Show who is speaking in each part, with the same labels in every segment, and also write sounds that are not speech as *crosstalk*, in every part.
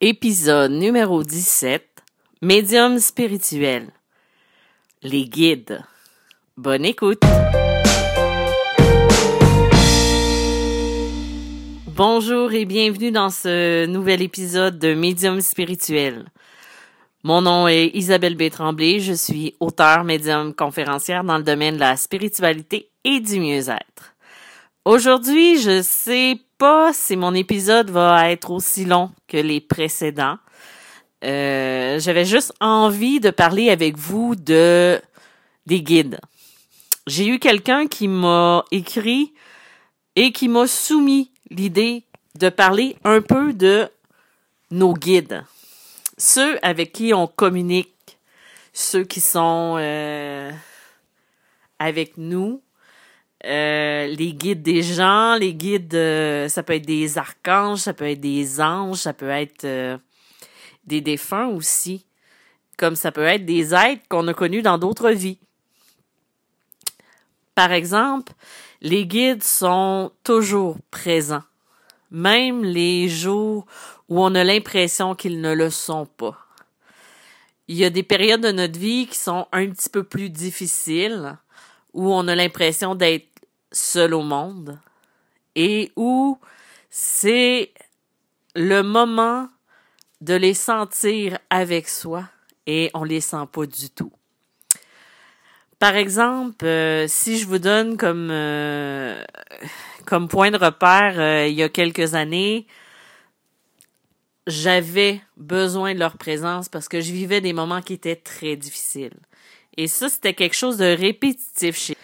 Speaker 1: Épisode numéro 17. Médium spirituel. Les guides. Bonne écoute. Bonjour et bienvenue dans ce nouvel épisode de Médium spirituel. Mon nom est Isabelle B. Tremblay, je suis auteur, médium, conférencière dans le domaine de la spiritualité et du mieux-être. Aujourd'hui, je sais pas si mon épisode va être aussi long que les précédents. Euh, J'avais juste envie de parler avec vous de des guides. J'ai eu quelqu'un qui m'a écrit et qui m'a soumis l'idée de parler un peu de nos guides, ceux avec qui on communique, ceux qui sont euh, avec nous, euh, les guides des gens, les guides, euh, ça peut être des archanges, ça peut être des anges, ça peut être euh, des défunts aussi, comme ça peut être des êtres qu'on a connus dans d'autres vies. Par exemple, les guides sont toujours présents, même les jours où on a l'impression qu'ils ne le sont pas. Il y a des périodes de notre vie qui sont un petit peu plus difficiles, où on a l'impression d'être seul au monde et où c'est le moment de les sentir avec soi et on les sent pas du tout. Par exemple, euh, si je vous donne comme euh, comme point de repère euh, il y a quelques années, j'avais besoin de leur présence parce que je vivais des moments qui étaient très difficiles. Et ça, c'était quelque chose de répétitif chez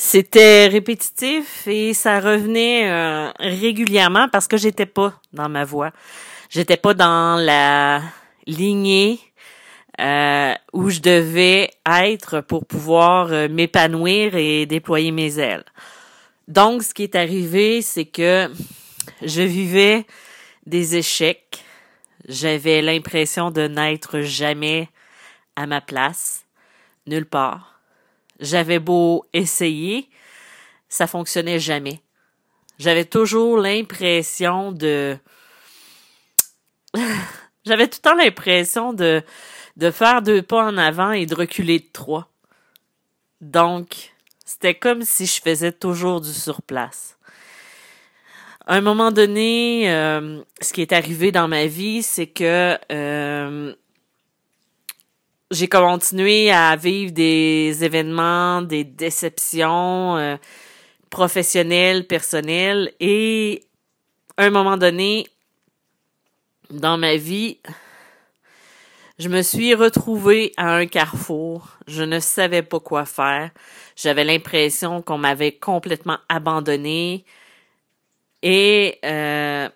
Speaker 1: c'était répétitif et ça revenait euh, régulièrement parce que j'étais pas dans ma voie. J'étais pas dans la lignée euh, où je devais être pour pouvoir euh, m'épanouir et déployer mes ailes. Donc, ce qui est arrivé, c'est que je vivais des échecs. J'avais l'impression de n'être jamais à ma place, nulle part j'avais beau essayer, ça fonctionnait jamais. J'avais toujours l'impression de *laughs* j'avais tout le temps l'impression de de faire deux pas en avant et de reculer de trois. Donc, c'était comme si je faisais toujours du surplace. À un moment donné, euh, ce qui est arrivé dans ma vie, c'est que euh, j'ai continué à vivre des événements, des déceptions euh, professionnelles, personnelles et à un moment donné dans ma vie, je me suis retrouvée à un carrefour. Je ne savais pas quoi faire. J'avais l'impression qu'on m'avait complètement abandonnée. Et euh,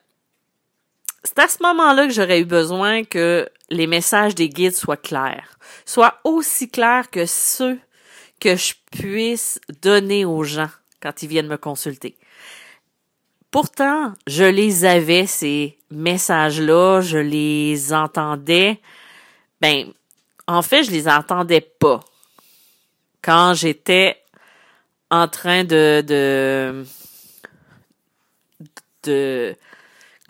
Speaker 1: c'est à ce moment-là que j'aurais eu besoin que les messages des guides soient clairs, soient aussi clairs que ceux que je puisse donner aux gens quand ils viennent me consulter. Pourtant, je les avais, ces messages-là, je les entendais. Ben, en fait, je les entendais pas. Quand j'étais en train de, de, de,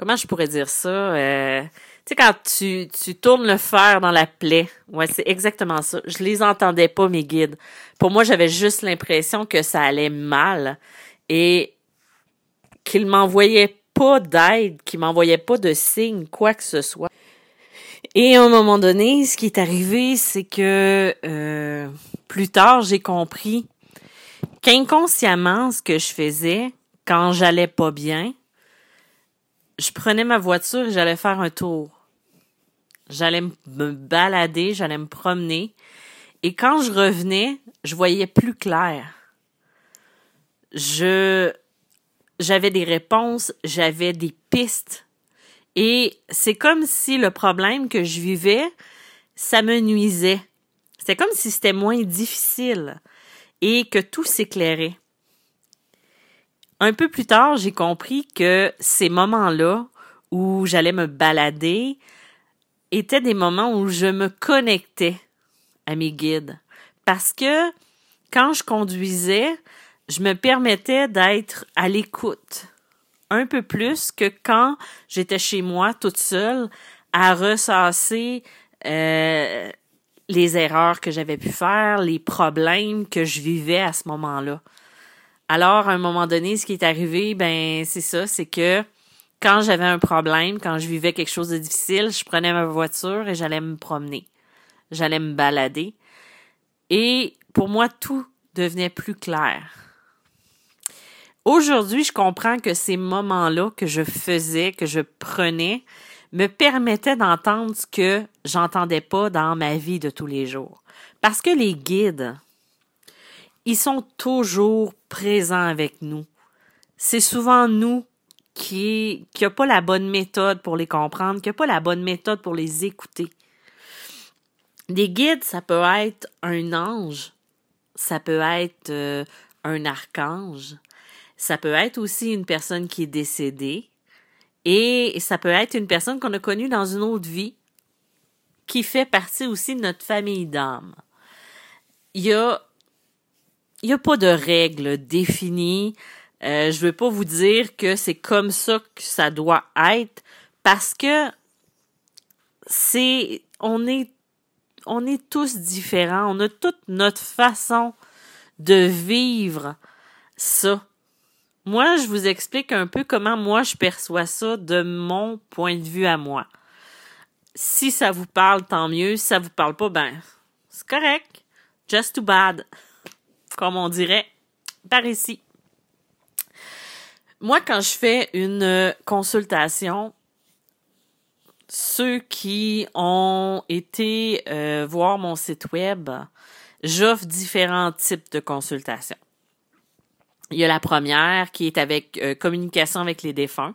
Speaker 1: comment je pourrais dire ça? Euh, tu sais, quand tu, tu tournes le fer dans la plaie. Ouais, c'est exactement ça. Je les entendais pas, mes guides. Pour moi, j'avais juste l'impression que ça allait mal et qu'ils m'envoyaient pas d'aide, qu'ils m'envoyaient pas de signes, quoi que ce soit. Et à un moment donné, ce qui est arrivé, c'est que euh, plus tard, j'ai compris qu'inconsciemment, ce que je faisais quand j'allais pas bien, je prenais ma voiture et j'allais faire un tour. J'allais me balader, j'allais me promener. Et quand je revenais, je voyais plus clair. Je, j'avais des réponses, j'avais des pistes. Et c'est comme si le problème que je vivais, ça me nuisait. C'était comme si c'était moins difficile et que tout s'éclairait. Un peu plus tard, j'ai compris que ces moments-là où j'allais me balader étaient des moments où je me connectais à mes guides. Parce que quand je conduisais, je me permettais d'être à l'écoute un peu plus que quand j'étais chez moi toute seule à ressasser euh, les erreurs que j'avais pu faire, les problèmes que je vivais à ce moment-là. Alors, à un moment donné, ce qui est arrivé, ben, c'est ça, c'est que quand j'avais un problème, quand je vivais quelque chose de difficile, je prenais ma voiture et j'allais me promener. J'allais me balader. Et pour moi, tout devenait plus clair. Aujourd'hui, je comprends que ces moments-là que je faisais, que je prenais, me permettaient d'entendre ce que j'entendais pas dans ma vie de tous les jours. Parce que les guides, ils sont toujours présents avec nous. C'est souvent nous qui qui a pas la bonne méthode pour les comprendre, qui a pas la bonne méthode pour les écouter. Des guides, ça peut être un ange, ça peut être euh, un archange, ça peut être aussi une personne qui est décédée et ça peut être une personne qu'on a connue dans une autre vie qui fait partie aussi de notre famille d'âme. Il y a, il y a pas de règles définies. Euh, je veux pas vous dire que c'est comme ça que ça doit être parce que c'est, on est, on est tous différents. On a toute notre façon de vivre ça. Moi, je vous explique un peu comment moi je perçois ça de mon point de vue à moi. Si ça vous parle, tant mieux. Si ça vous parle pas, ben, c'est correct. Just too bad. Comme on dirait par ici. Moi, quand je fais une consultation, ceux qui ont été euh, voir mon site web, j'offre différents types de consultations. Il y a la première qui est avec euh, communication avec les défunts.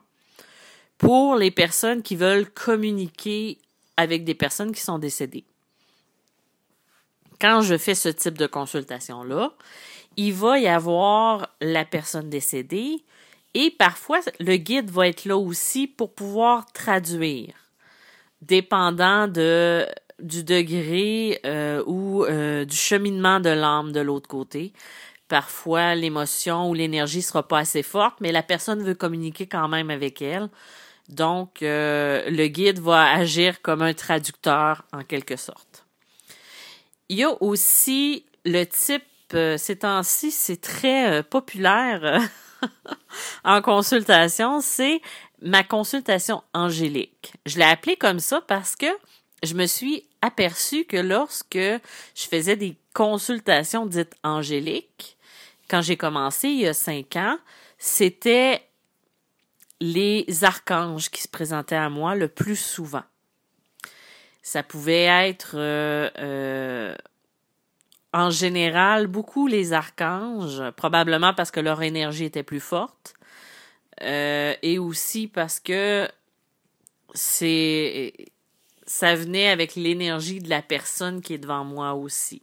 Speaker 1: Pour les personnes qui veulent communiquer avec des personnes qui sont décédées. Quand je fais ce type de consultation-là, il va y avoir la personne décédée et parfois le guide va être là aussi pour pouvoir traduire, dépendant de du degré euh, ou euh, du cheminement de l'âme de l'autre côté. Parfois, l'émotion ou l'énergie sera pas assez forte, mais la personne veut communiquer quand même avec elle. Donc, euh, le guide va agir comme un traducteur en quelque sorte. Il y a aussi le type, euh, ces temps-ci, c'est très euh, populaire *laughs* en consultation, c'est ma consultation angélique. Je l'ai appelée comme ça parce que je me suis aperçue que lorsque je faisais des consultations dites angéliques, quand j'ai commencé il y a cinq ans, c'était les archanges qui se présentaient à moi le plus souvent. Ça pouvait être euh, euh, en général beaucoup les archanges, probablement parce que leur énergie était plus forte, euh, et aussi parce que c'est ça venait avec l'énergie de la personne qui est devant moi aussi.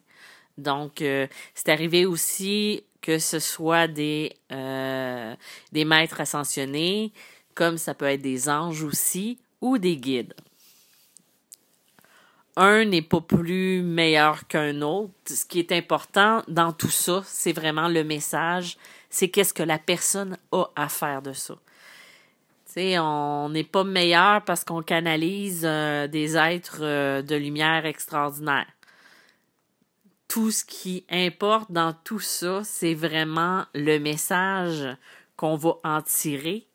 Speaker 1: Donc, c'est arrivé aussi que ce soit des, euh, des maîtres ascensionnés, comme ça peut être des anges aussi, ou des guides. Un n'est pas plus meilleur qu'un autre. Ce qui est important dans tout ça, c'est vraiment le message, c'est qu'est-ce que la personne a à faire de ça. sais, on n'est pas meilleur parce qu'on canalise euh, des êtres euh, de lumière extraordinaires tout ce qui importe dans tout ça, c'est vraiment le message qu'on va en tirer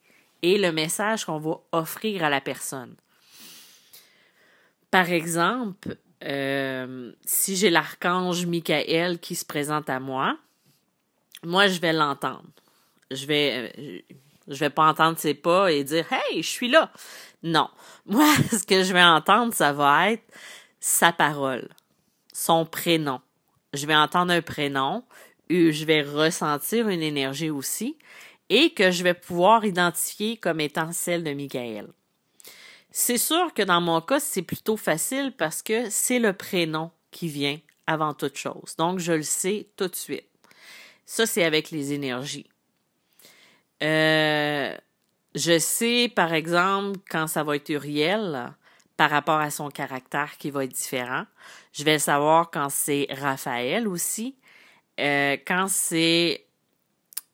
Speaker 1: et le message qu'on va offrir à la personne. Par exemple, euh, si j'ai l'archange Michael qui se présente à moi, moi, je vais l'entendre. Je vais, euh, je vais pas entendre ses pas et dire Hey, je suis là. Non. Moi, *laughs* ce que je vais entendre, ça va être sa parole, son prénom, je vais entendre un prénom, je vais ressentir une énergie aussi, et que je vais pouvoir identifier comme étant celle de Michael. C'est sûr que dans mon cas, c'est plutôt facile parce que c'est le prénom qui vient avant toute chose. Donc, je le sais tout de suite. Ça, c'est avec les énergies. Euh, je sais, par exemple, quand ça va être Uriel, par rapport à son caractère qui va être différent. Je vais savoir quand c'est Raphaël aussi. Euh, quand c'est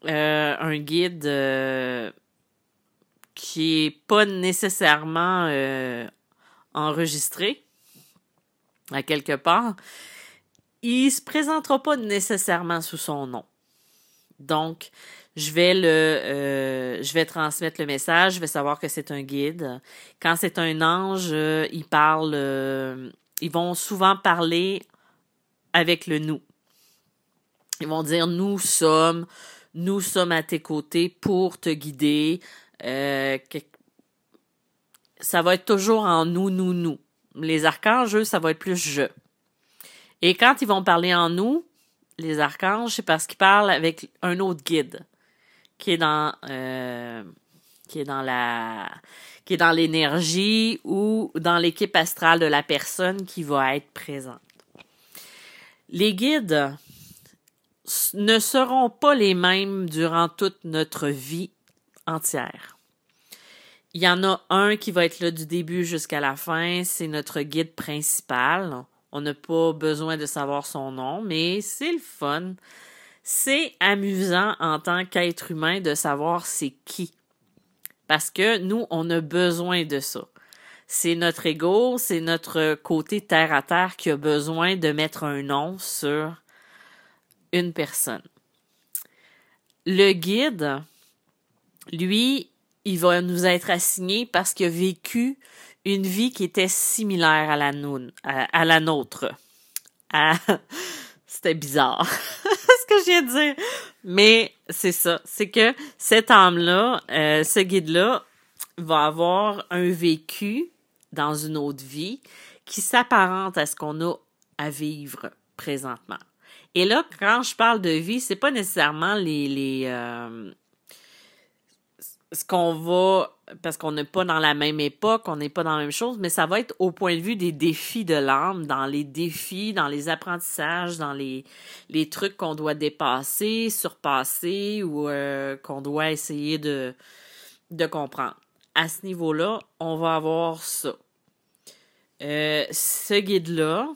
Speaker 1: euh, un guide euh, qui est pas nécessairement enregistré à quelque part, il se présentera pas nécessairement sous son nom. Donc, je vais le, euh, je vais transmettre le message, je vais savoir que c'est un guide. Quand c'est un ange, euh, ils parlent, euh, ils vont souvent parler avec le nous. Ils vont dire nous sommes, nous sommes à tes côtés pour te guider. Ça va être toujours en nous, nous, nous. Les archanges, eux, ça va être plus je. Et quand ils vont parler en nous, les archanges, c'est parce qu'ils parlent avec un autre guide qui est dans euh, qui est dans la qui est dans l'énergie ou dans l'équipe astrale de la personne qui va être présente. Les guides ne seront pas les mêmes durant toute notre vie Il y en a un qui va être là du début jusqu'à la fin, c'est notre guide principal. On n'a pas besoin de savoir son nom, mais c'est le fun. C'est amusant en tant qu'être humain de savoir c'est qui. Parce que nous, on a besoin de ça. C'est notre ego, c'est notre côté terre à terre qui a besoin de mettre un nom sur une personne. Le guide, lui, il va nous être assigné parce qu'il a vécu une vie qui était similaire à la, nôtre. *laughs* C'était bizarre *laughs* ce que je viens. Mais c'est ça. C'est que cet âme-là, euh, ce guide-là, va avoir un vécu dans une autre vie qui s'apparente à ce qu'on a à vivre présentement. Et là, quand je parle de vie, c'est pas nécessairement les, les euh, ce qu'on va, parce qu'on n'est pas dans la même époque, on n'est pas dans la même chose, mais ça va être au point de vue des défis de l'âme, dans les défis, dans les apprentissages, dans les, les trucs qu'on doit dépasser, surpasser ou euh, qu'on doit essayer de, comprendre. À ce niveau-là, on va avoir ça. Euh, ce guide-là,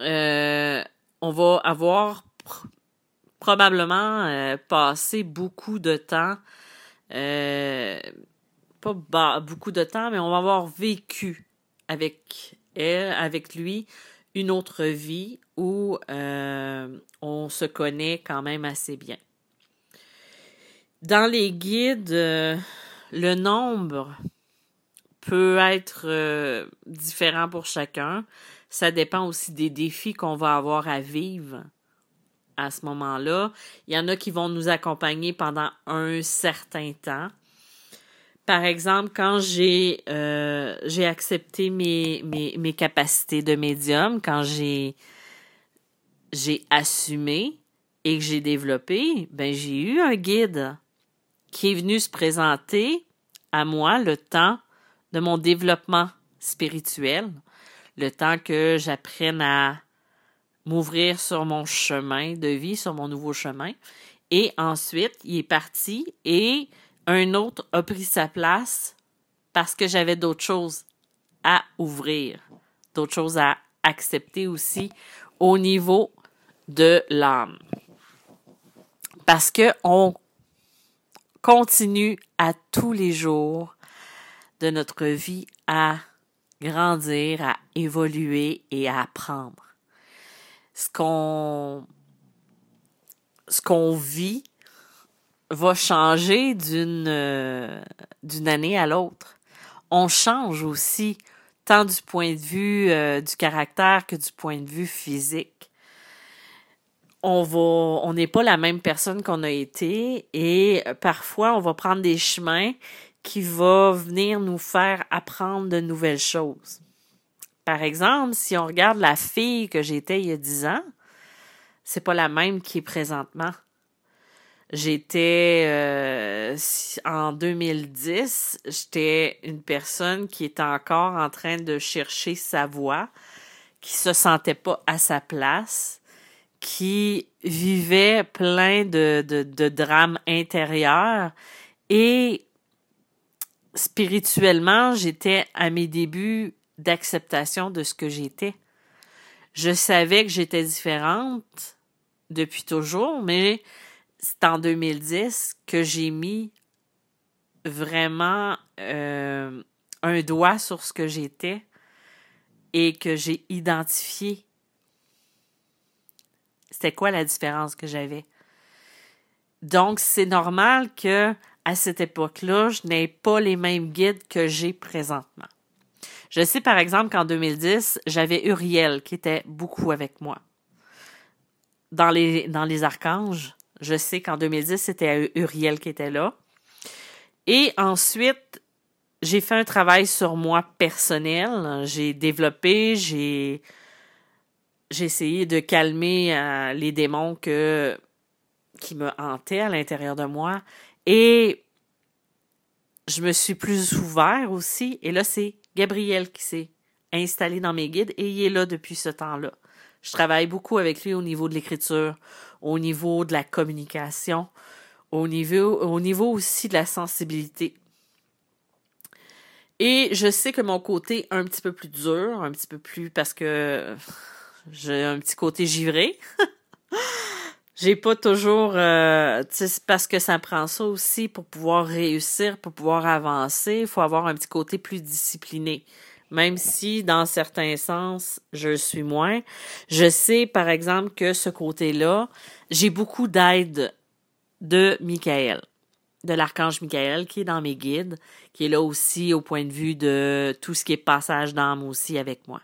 Speaker 1: euh, on va avoir probablement euh, passé beaucoup de temps, euh, pas beaucoup de temps, mais on va avoir vécu avec elle, avec lui, une autre vie où euh, on se connaît quand même assez bien. Dans les guides, le nombre peut être différent pour chacun. Ça dépend aussi des défis qu'on va avoir à vivre à ce moment-là. Il y en a qui vont nous accompagner pendant un certain temps. Par exemple, quand j'ai euh, accepté mes, capacités de médium, quand j'ai j'ai assumé et que j'ai développé, ben j'ai eu un guide qui est venu se présenter à moi le temps de mon développement spirituel, le temps que j'apprenne à m'ouvrir sur mon chemin de vie, sur mon nouveau chemin. Et ensuite, il est parti et un autre a pris sa place parce que j'avais d'autres choses à ouvrir, d'autres choses à accepter aussi au niveau de l'âme. Parce que on continue à tous les jours de notre vie à grandir, à évoluer et à apprendre ce qu'on ce qu'on vit va changer d'une euh, d'une année à l'autre. On change aussi tant du point de vue euh, du caractère que du point de vue physique. On va on n'est pas la même personne qu'on a été et parfois on va prendre des chemins qui vont venir nous faire apprendre de nouvelles choses. Par exemple, si on regarde la fille que j'étais il y a dix ans, c'est pas la même qui est présentement. J'étais euh, en 2010, j'étais une personne qui était encore en train de chercher sa voix, qui se sentait pas à sa place, qui vivait plein de, de, de drames intérieurs et spirituellement, j'étais à mes débuts d'acceptation de ce que j'étais. Je savais que j'étais différente depuis toujours, mais c'est en 2010 que j'ai mis vraiment euh, un doigt sur ce que j'étais et que j'ai identifié c'était quoi la différence que j'avais. Donc, c'est normal que à cette époque-là, je n'ai pas les mêmes guides que j'ai présentement. Je sais par exemple qu'en 2010, j'avais Uriel qui était beaucoup avec moi. Dans les, archanges, je sais qu'en 2010, c'était Uriel qui était là. Et ensuite, j'ai fait un travail sur moi personnel. J'ai développé, j'ai essayé de calmer euh, les démons qui me hantaient à l'intérieur de moi et je me suis plus ouvert aussi et là c'est Gabriel qui s'est installé dans mes guides et il est là depuis ce temps-là. Je travaille beaucoup avec lui au niveau de l'écriture, au niveau de la communication, au niveau, au niveau aussi de la sensibilité. Et je sais que mon côté un petit peu plus dur, un petit peu plus parce que j'ai un petit côté givré. *laughs* J'ai pas toujours, euh, parce que ça prend ça aussi pour pouvoir réussir, pour pouvoir avancer. Il faut avoir un petit côté plus discipliné. Même si, dans certains sens, je suis moins. Je sais, par exemple, que ce côté-là, j'ai beaucoup d'aide de Michael, de l'archange Michael, qui est dans mes guides, qui est là aussi au point de vue de tout ce qui est passage d'âme aussi avec moi.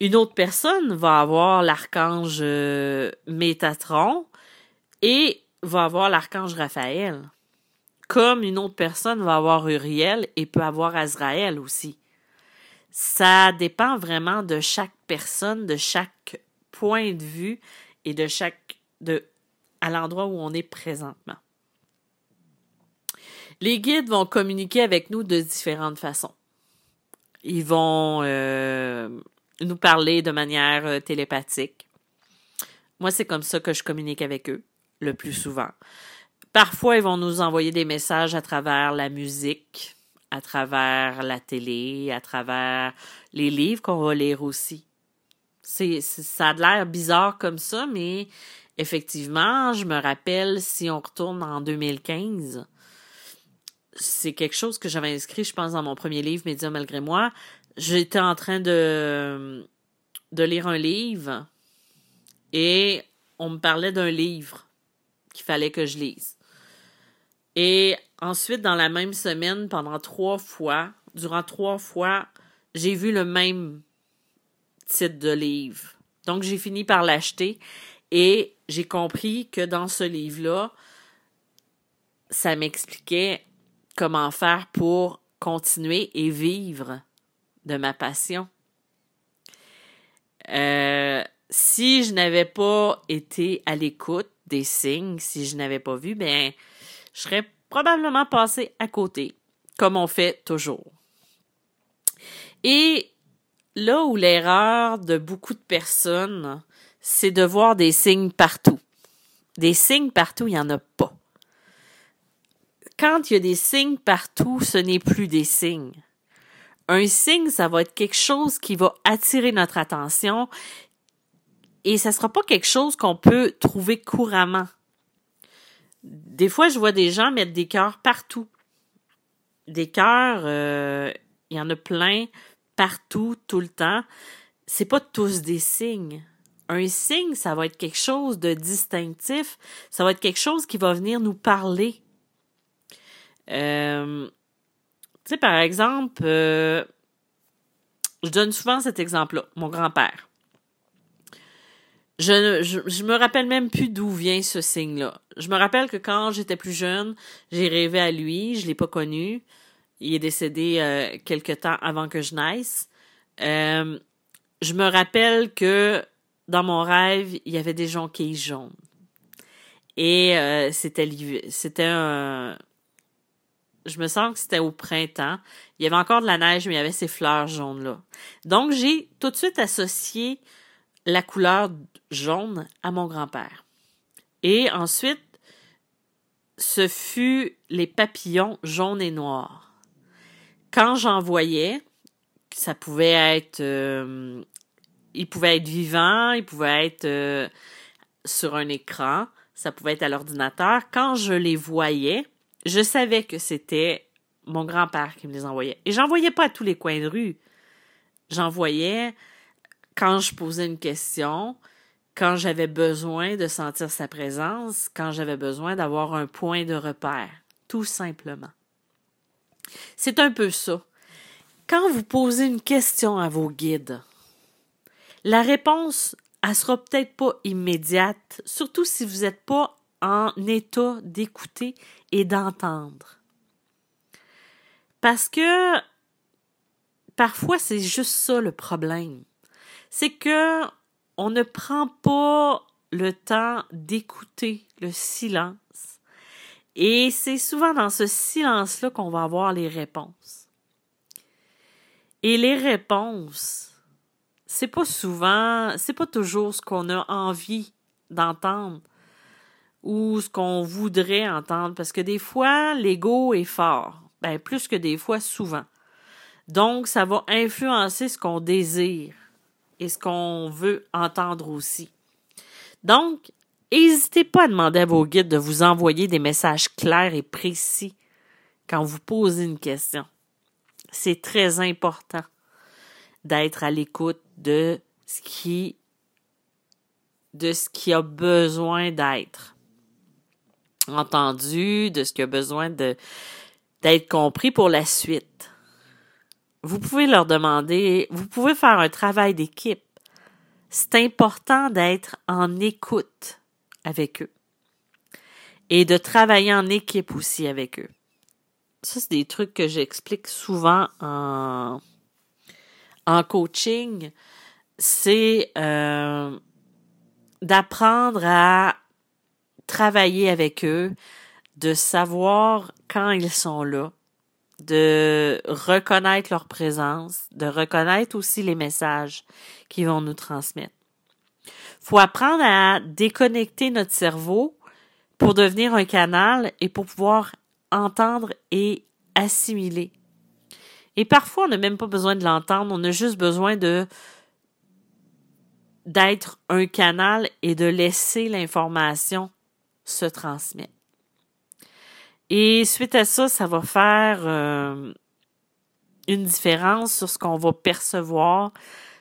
Speaker 1: Une autre personne va avoir l'archange euh, Métatron et va avoir l'archange Raphaël. Comme une autre personne va avoir Uriel et peut avoir Azraël aussi. Ça dépend vraiment de chaque personne, de chaque point de vue et de chaque de à l'endroit où on est présentement. Les guides vont communiquer avec nous de différentes façons. Ils vont euh, nous parler de manière euh, télépathique. Moi, c'est comme ça que je communique avec eux, le plus souvent. Parfois, ils vont nous envoyer des messages à travers la musique, à travers la télé, à travers les livres qu'on va lire aussi. C'est, ça a l'air bizarre comme ça, mais effectivement, je me rappelle si on retourne en 2015, c'est quelque chose que j'avais inscrit, je pense, dans mon premier livre, Média malgré moi j'étais en train de, lire un livre et on me parlait d'un livre qu'il fallait que je lise. Et ensuite, dans la même semaine, pendant trois fois, durant trois fois, j'ai vu le même titre de livre. Donc, j'ai fini par l'acheter et j'ai compris que dans ce livre-là, ça m'expliquait comment faire pour continuer et vivre de ma passion. Euh, si je n'avais pas été à l'écoute des signes, si je n'avais pas vu, ben, je serais probablement passé à côté, comme on fait toujours. Et là où l'erreur de beaucoup de personnes, c'est de voir des signes partout. Des signes partout, il n'y en a pas. Quand il y a des signes partout, ce n'est plus des signes. Un signe, ça va être quelque chose qui va attirer notre attention et ça sera pas quelque chose qu'on peut trouver couramment. Des fois, je vois des gens mettre des cœurs partout. Des cœurs, euh, il y en a plein partout, tout le temps. C'est pas tous des signes. Un signe, ça va être quelque chose de distinctif. Ça va être quelque chose qui va venir nous parler. Euh, tu sais, par exemple, euh, je donne souvent cet exemple-là, mon grand-père. Je, je, me rappelle même plus d'où vient ce signe-là. Je me rappelle que quand j'étais plus jeune, j'ai rêvé à lui, je l'ai pas connu. Il est décédé euh, quelque temps avant que je naisse. Euh, je me rappelle que dans mon rêve, il y avait des jonquilles jaunes. Et euh, c'était c'était un, je me sens que c'était au printemps. Il y avait encore de la neige, mais il y avait ces fleurs jaunes-là. Donc, j'ai tout de suite associé la couleur jaune à mon grand-père. Et ensuite, ce fut les papillons jaunes et noirs. Quand j'en voyais, ça pouvait être... Euh, il pouvait être vivant, il pouvait être euh, sur un écran, ça pouvait être à l'ordinateur. Quand je les voyais, je savais que c'était mon grand-père qui me les envoyait. Et j'en voyais pas à tous les coins de rue. J'en voyais quand je posais une question, quand j'avais besoin de sentir sa présence, quand j'avais besoin d'avoir un point de repère, tout simplement. C'est un peu ça. Quand vous posez une question à vos guides, la réponse, elle sera peut-être pas immédiate, surtout si vous n'êtes pas en état d'écouter et d'entendre. Parce que parfois c'est juste ça le problème. C'est que on ne prend pas le temps d'écouter le silence. Et c'est souvent dans ce silence-là qu'on va avoir les réponses. Et les réponses, c'est pas souvent, c'est pas toujours ce qu'on a envie d'entendre ou ce qu'on voudrait entendre parce que des fois l'ego est fort, ben plus que des fois souvent. Donc ça va influencer ce qu'on désire et ce qu'on veut entendre aussi. Donc, n'hésitez pas à demander à vos guides de vous envoyer des messages clairs et précis quand vous posez une question. C'est très important d'être à l'écoute de ce qui de ce qui a besoin d'être entendu, de ce qui a besoin de d'être compris pour la suite vous pouvez leur demander, vous pouvez faire un travail d'équipe. C'est important d'être en écoute avec eux et de travailler en équipe aussi avec eux. Ça, c'est des trucs que j'explique souvent en, en coaching. C'est euh, d'apprendre à travailler avec eux, de savoir quand ils sont là, de reconnaître leur présence, de reconnaître aussi les messages qu'ils vont nous transmettre. Faut apprendre à déconnecter notre cerveau pour devenir un canal et pour pouvoir entendre et assimiler. Et parfois, on n'a même pas besoin de l'entendre, on a juste besoin de d'être un canal et de laisser l'information se transmettre. Et suite à ça, ça va faire euh, une différence sur ce qu'on va percevoir,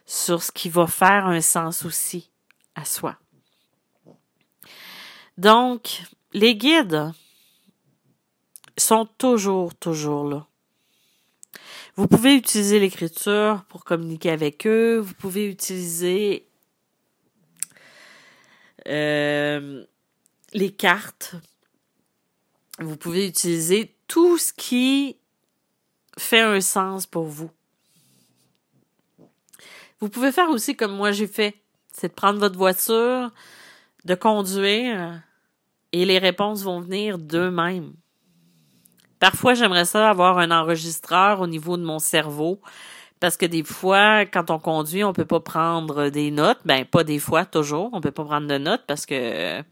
Speaker 1: sur ce qui va faire un sens aussi à soi. Donc, les guides sont toujours, toujours là. Vous pouvez utiliser l'écriture pour communiquer avec eux. Vous pouvez utiliser euh, les cartes vous pouvez utiliser tout ce qui fait un sens pour vous. Vous pouvez faire aussi comme moi j'ai fait, c'est de prendre votre voiture, de conduire et les réponses vont venir d'eux-mêmes. Parfois, j'aimerais ça avoir un enregistreur au niveau de mon cerveau parce que des fois, quand on conduit, on peut pas prendre des notes. Ben, pas des fois, toujours. On peut pas prendre de notes parce que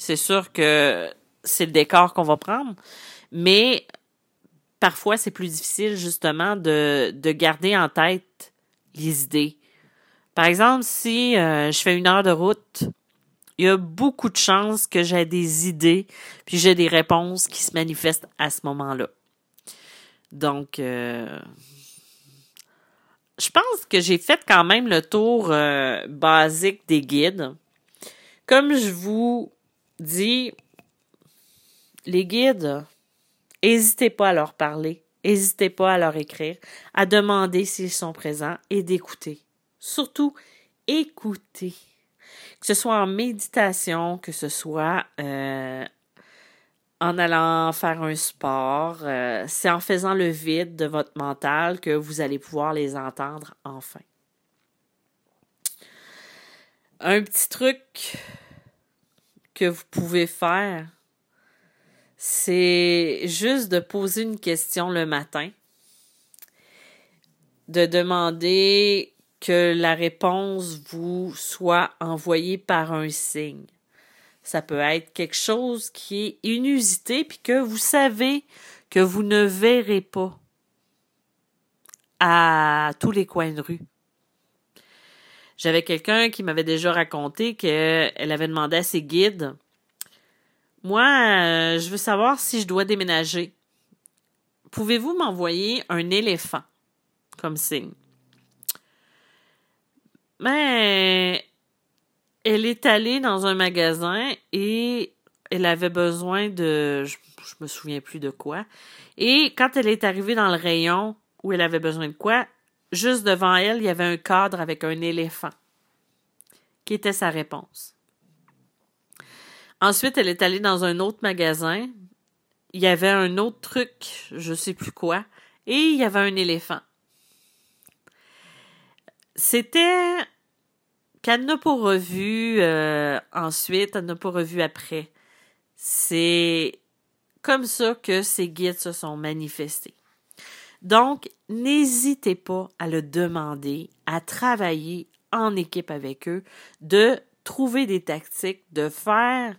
Speaker 1: c'est sûr que c'est le décor qu'on va prendre. Mais parfois, c'est plus difficile justement de, de garder en tête les idées. Par exemple, si euh, je fais une heure de route, il y a beaucoup de chances que j'ai des idées, puis j'ai des réponses qui se manifestent à ce moment-là. Donc, euh, je pense que j'ai fait quand même le tour euh, basique des guides. Comme je vous dis, les guides, n'hésitez pas à leur parler, n'hésitez pas à leur écrire, à demander s'ils sont présents et d'écouter. Surtout, écouter. Que ce soit en méditation, que ce soit euh, en allant faire un sport, euh, c'est en faisant le vide de votre mental que vous allez pouvoir les entendre enfin. Un petit truc que vous pouvez faire, c'est juste de poser une question le matin, de demander que la réponse vous soit envoyée par un signe. Ça peut être quelque chose qui est inusité puis que vous savez que vous ne verrez pas à tous les coins de rue. J'avais quelqu'un qui m'avait déjà raconté qu'elle avait demandé à ses guides moi, euh, je veux savoir si je dois déménager pouvez-vous m'envoyer un éléphant comme signe? Mais elle est allée dans un magasin et elle avait besoin de, je, me souviens plus de quoi. Et quand elle est arrivée dans le rayon où elle avait besoin de quoi, juste devant elle, il y avait un cadre avec un éléphant, qui était sa réponse? Ensuite, elle est allée dans un autre magasin. Il y avait un autre truc, je sais plus quoi, et il y avait un éléphant. C'était qu'elle n'a pas revu euh, ensuite, elle n'a pas revu après. C'est comme ça que ces guides se sont manifestés. Donc, n'hésitez pas à le demander, à travailler en équipe avec eux, de trouver des tactiques, de faire,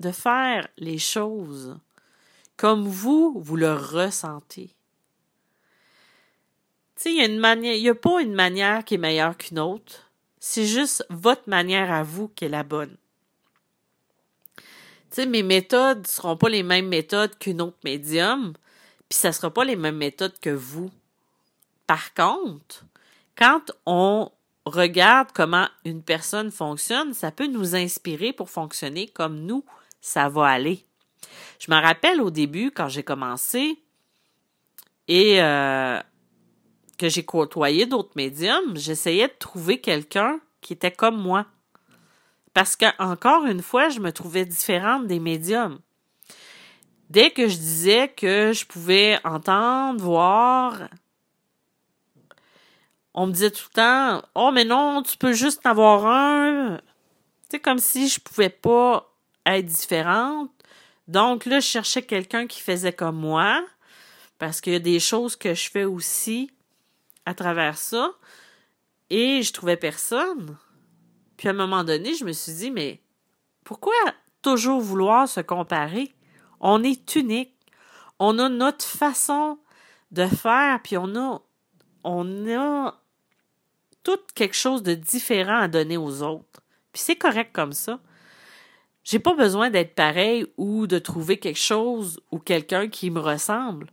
Speaker 1: de faire les choses comme vous, vous le ressentez. Tu sais, il n'y a pas une manière qui est meilleure qu'une autre. C'est juste votre manière à vous qui est la bonne sais, mes méthodes ne seront pas les mêmes méthodes qu'une autre médium, puis ça sera pas les mêmes méthodes que vous. Par contre, quand on regarde comment une personne fonctionne, ça peut nous inspirer pour fonctionner comme nous, ça va aller. Je me rappelle au début, quand j'ai commencé et euh, que j'ai côtoyé d'autres médiums, j'essayais de trouver quelqu'un qui était comme moi. Parce que, encore une fois, je me trouvais différente des médiums. Dès que je disais que je pouvais entendre, voir, on me disait tout le temps Oh, mais non, tu peux juste avoir un. C'est comme si je pouvais pas être différente. Donc là, je cherchais quelqu'un qui faisait comme moi, parce qu'il y a des choses que je fais aussi à travers ça, et je trouvais personne. Puis à un moment donné, je me suis dit, mais pourquoi toujours vouloir se comparer? On est unique. On a notre façon de faire, puis on a, on tout quelque chose de différent à donner aux autres. Puis c'est correct comme ça. J'ai pas besoin d'être pareil ou de trouver quelque chose ou quelqu'un qui me ressemble.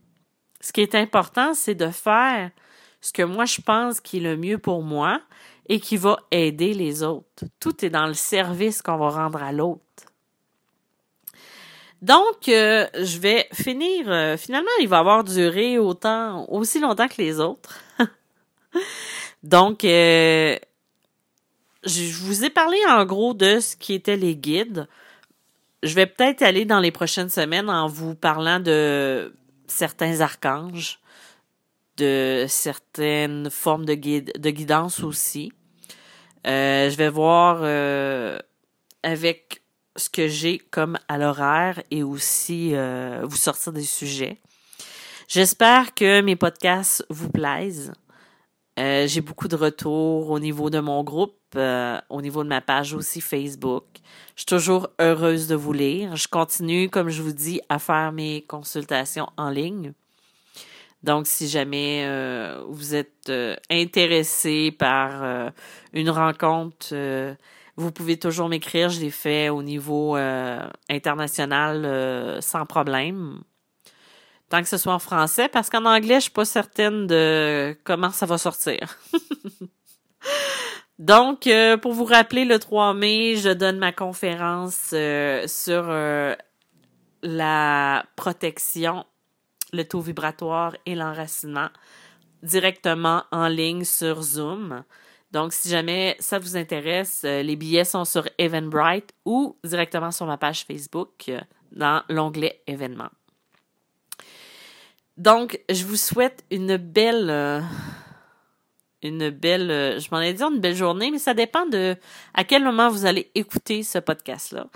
Speaker 1: Ce qui est important, c'est de faire ce que moi je pense qui est le mieux pour moi, et qui va aider les autres. Tout est dans le service qu'on va rendre à l'autre. Donc, euh, je vais finir. Euh, finalement, il va avoir duré autant, aussi longtemps que les autres. *laughs* Donc, euh, je vous ai parlé en gros de ce qui étaient les guides. Je vais peut-être aller dans les prochaines semaines en vous parlant de certains archanges, de certaines formes de, guide, de guidance aussi. Je vais voir avec ce que j'ai comme à l'horaire et aussi euh, vous sortir des sujets. J'espère que mes podcasts vous plaisent. j'ai beaucoup de retours au niveau de mon groupe, au niveau de ma page aussi Facebook. Je suis toujours heureuse de vous lire. Je continue, comme je vous dis, à faire mes consultations en ligne. Donc, si jamais euh, vous êtes euh, intéressé par euh, une rencontre, vous pouvez toujours m'écrire. Je l'ai fait au niveau international sans problème. Tant que ce soit en français, parce qu'en anglais, je suis pas certaine de comment ça va sortir. *laughs* Donc, pour vous rappeler, le 3 mai, je donne ma conférence sur la protection le taux vibratoire et l'enracinement directement en ligne sur Zoom. Donc, si jamais ça vous intéresse, euh, les billets sont sur Eventbrite ou directement sur ma page Facebook euh, dans l'onglet événements. Donc, je vous souhaite une belle, euh, une belle, je m'en ai dit une belle journée, mais ça dépend de à quel moment vous allez écouter ce podcast-là.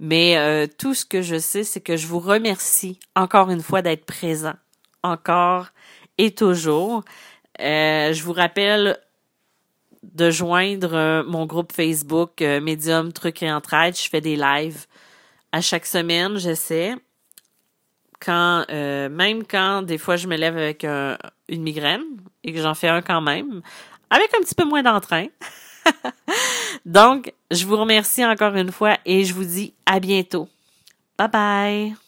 Speaker 1: Mais tout ce que je sais, c'est que je vous remercie encore une fois d'être présent, encore et toujours. Je vous rappelle de joindre euh, mon groupe Facebook Medium Trucs et Entraide. Je fais des lives à chaque semaine, j'essaie. Quand, même quand des fois je me lève avec une migraine et que j'en fais un quand même, avec un petit peu moins d'entrain. *laughs* Donc, je vous remercie encore une fois et je vous dis à bientôt. Bye bye.